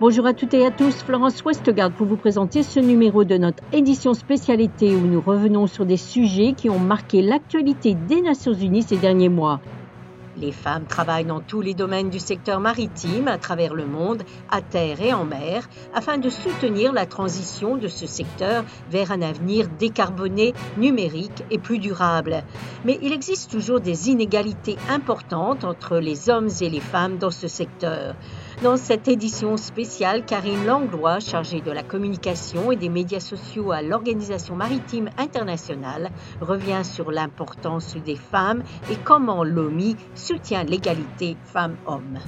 Bonjour à toutes et à tous, Florence Westgard pour vous présenter ce numéro de notre édition spécialité où nous revenons sur des sujets qui ont marqué l'actualité des Nations Unies ces derniers mois. Les femmes travaillent dans tous les domaines du secteur maritime à travers le monde, à terre et en mer, afin de soutenir la transition de ce secteur vers un avenir décarboné, numérique et plus durable. Mais il existe toujours des inégalités importantes entre les hommes et les femmes dans ce secteur. Dans cette édition spéciale, Karine Langlois, chargée de la communication et des médias sociaux à l'Organisation maritime internationale, revient sur l'importance des femmes et comment l'OMI soutient l'égalité femmes-hommes.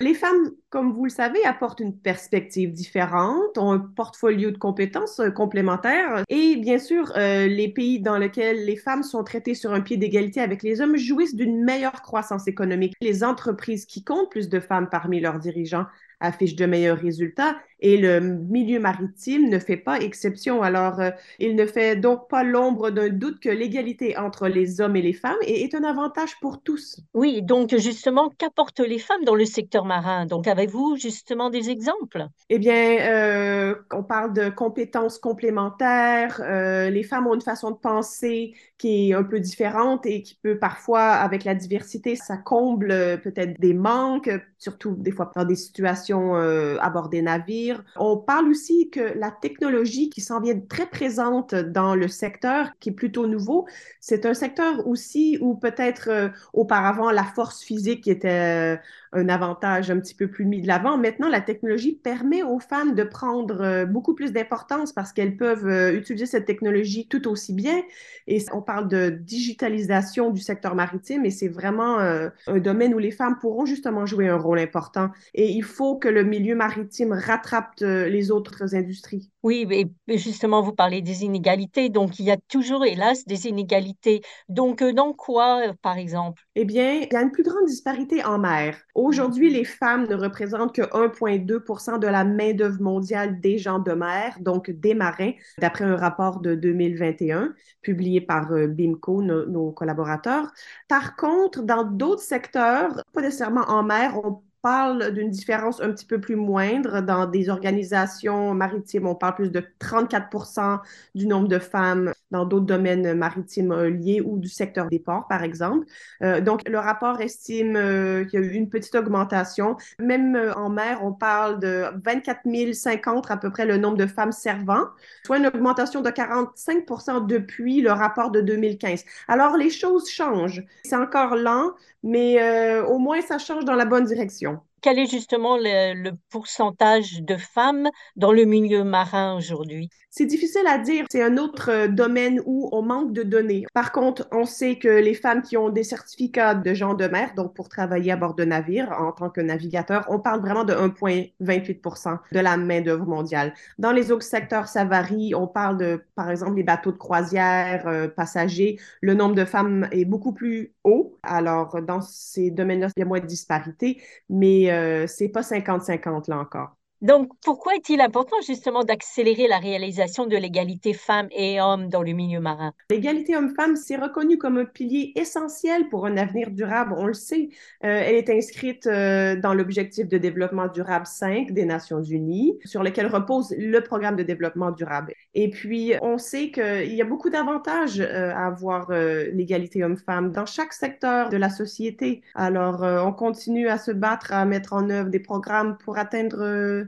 Les femmes, comme vous le savez, apportent une perspective différente, ont un portfolio de compétences euh, complémentaires et bien sûr, euh, les pays dans lesquels les femmes sont traitées sur un pied d'égalité avec les hommes jouissent d'une meilleure croissance économique. Les entreprises qui comptent plus de femmes parmi leurs dirigeants affichent de meilleurs résultats et le milieu maritime ne fait pas exception. Alors, euh, il ne fait donc pas l'ombre d'un doute que l'égalité entre les hommes et les femmes est, un avantage pour tous. Oui, donc justement, qu'apportent les femmes dans le secteur marin? Donc, avez-vous justement des exemples? Eh bien, euh, on parle de compétences complémentaires. Euh, les femmes ont une façon de penser qui est un peu différente et qui peut parfois, avec la diversité, ça comble peut-être des manques, surtout des fois dans des situations à bord des navires on parle aussi que la technologie qui s'en vient très présente dans le secteur, qui est plutôt nouveau, c'est un secteur aussi où peut-être euh, auparavant la force physique était euh, un avantage un petit peu plus mis de l'avant. Maintenant, la technologie permet aux femmes de prendre euh, beaucoup plus d'importance parce qu'elles peuvent utiliser cette technologie tout aussi bien. Et on parle de digitalisation du secteur maritime et c'est vraiment un domaine où les femmes pourront justement jouer un rôle important. Et il faut que le milieu maritime rattrape euh, les autres industries. Oui, mais justement, vous parlez des inégalités. Donc, il y a toujours, hélas, des inégalités. Donc, euh, dans quoi, euh, par exemple? Eh bien, il y a une plus grande disparité en mer. Aujourd'hui, les femmes ne représentent que 1,2% de la main-d'œuvre mondiale des gens de mer, donc des marins, d'après un rapport de 2021 publié par BIMCO, nos collaborateurs. Par contre, dans d'autres secteurs, pas nécessairement en mer, on parle d'une différence un petit peu plus moindre dans des organisations maritimes. On parle plus de 34 du nombre de femmes dans d'autres domaines maritimes liés ou du secteur des ports, par exemple. Euh, donc, le rapport estime euh, qu'il y a eu une petite augmentation. Même euh, en mer, on parle de 24 050 à peu près le nombre de femmes servant, soit une augmentation de 45% depuis le rapport de 2015. Alors, les choses changent. C'est encore lent, mais au moins, ça change dans la bonne direction quel est justement le, pourcentage de femmes dans le milieu marin aujourd'hui? C'est difficile à dire. C'est un autre euh, domaine où on manque de données. Par contre, on sait que les femmes qui ont des certificats de gens de mer, donc pour travailler à bord de navire en tant que navigateur, on parle vraiment de 1,28% de la main-d'œuvre mondiale. Dans les autres secteurs, ça varie. On parle de, par exemple, les bateaux de croisière, euh, passagers. Le nombre de femmes est beaucoup plus haut. Alors, dans ces domaines-là, il y a moins de disparité, mais euh, c'est pas 50-50 là encore. Donc, pourquoi est-il important justement d'accélérer la réalisation de l'égalité femmes et hommes dans le milieu marin? L'égalité hommes-femmes, c'est reconnu comme un pilier essentiel pour un avenir durable, on le sait. Euh, elle est inscrite euh, dans l'objectif de développement durable 5 des Nations Unies, sur lequel repose le programme de développement durable. Et puis, on sait qu'il y a beaucoup d'avantages euh, à avoir l'égalité hommes-femmes dans chaque secteur de la société. Alors, on continue à se battre, à mettre en œuvre des programmes pour atteindre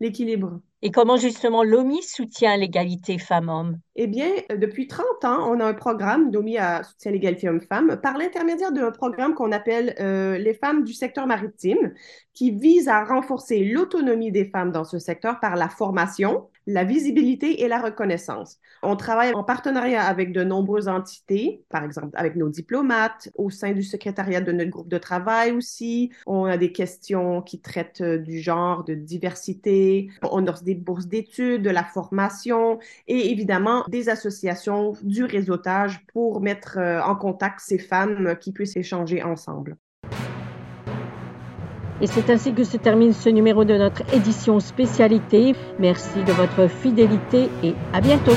l'équilibre. Et comment justement l'OMI soutient l'égalité femmes-hommes? Eh bien, depuis 30 ans, on a un programme d'OMI à soutien l'égalité hommes-femmes par l'intermédiaire d'un programme qu'on appelle euh, les femmes du secteur maritime, qui vise à renforcer l'autonomie des femmes dans ce secteur par la formation, la visibilité et la reconnaissance. On travaille en partenariat avec de nombreuses entités, par exemple avec nos diplomates, au sein du secrétariat de notre groupe de travail aussi. On a des questions qui traitent du genre, de diversité. On offre des bourses d'études, de la formation et évidemment des associations, du réseautage pour mettre euh, en contact ces femmes qui puissent échanger ensemble. Et c'est ainsi que se termine ce numéro de notre édition spécialité. Merci de votre fidélité et à bientôt.